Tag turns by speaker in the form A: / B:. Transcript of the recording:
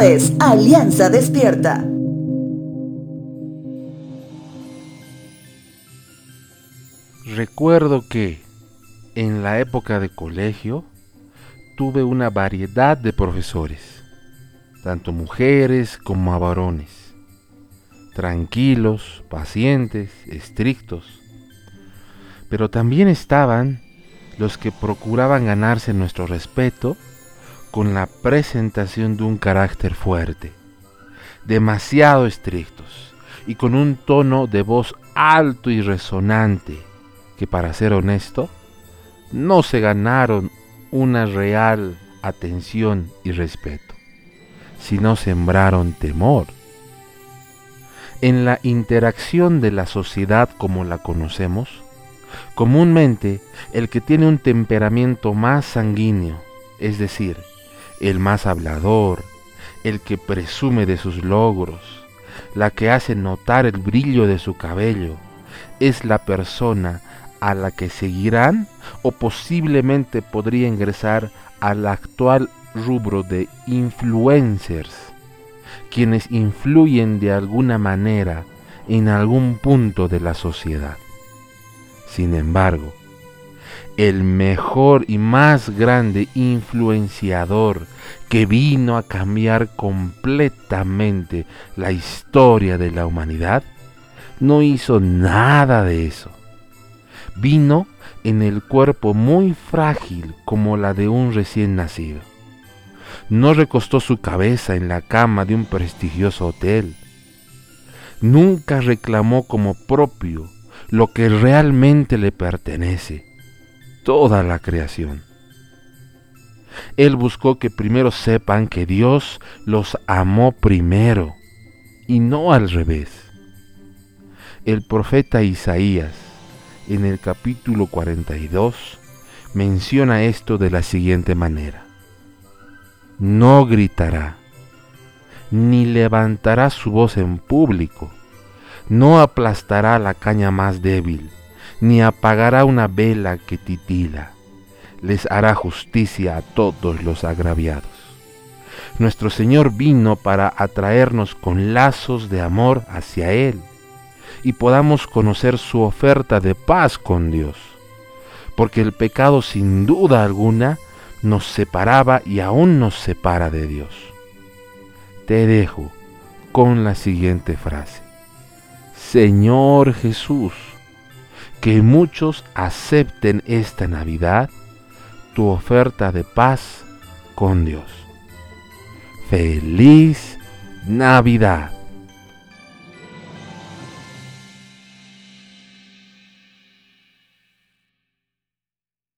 A: Es Alianza Despierta.
B: Recuerdo que en la época de colegio tuve una variedad de profesores, tanto mujeres como varones, tranquilos, pacientes, estrictos, pero también estaban los que procuraban ganarse nuestro respeto con la presentación de un carácter fuerte, demasiado estrictos y con un tono de voz alto y resonante que para ser honesto, no se ganaron una real atención y respeto, sino sembraron temor. En la interacción de la sociedad como la conocemos, comúnmente el que tiene un temperamento más sanguíneo, es decir, el más hablador, el que presume de sus logros, la que hace notar el brillo de su cabello, es la persona a la que seguirán o posiblemente podría ingresar al actual rubro de influencers, quienes influyen de alguna manera en algún punto de la sociedad. Sin embargo, el mejor y más grande influenciador que vino a cambiar completamente la historia de la humanidad, no hizo nada de eso vino en el cuerpo muy frágil como la de un recién nacido. No recostó su cabeza en la cama de un prestigioso hotel. Nunca reclamó como propio lo que realmente le pertenece, toda la creación. Él buscó que primero sepan que Dios los amó primero y no al revés. El profeta Isaías en el capítulo 42 menciona esto de la siguiente manera. No gritará, ni levantará su voz en público, no aplastará la caña más débil, ni apagará una vela que titila. Les hará justicia a todos los agraviados. Nuestro Señor vino para atraernos con lazos de amor hacia Él y podamos conocer su oferta de paz con Dios. Porque el pecado sin duda alguna nos separaba y aún nos separa de Dios. Te dejo con la siguiente frase. Señor Jesús, que muchos acepten esta Navidad tu oferta de paz con Dios. Feliz Navidad.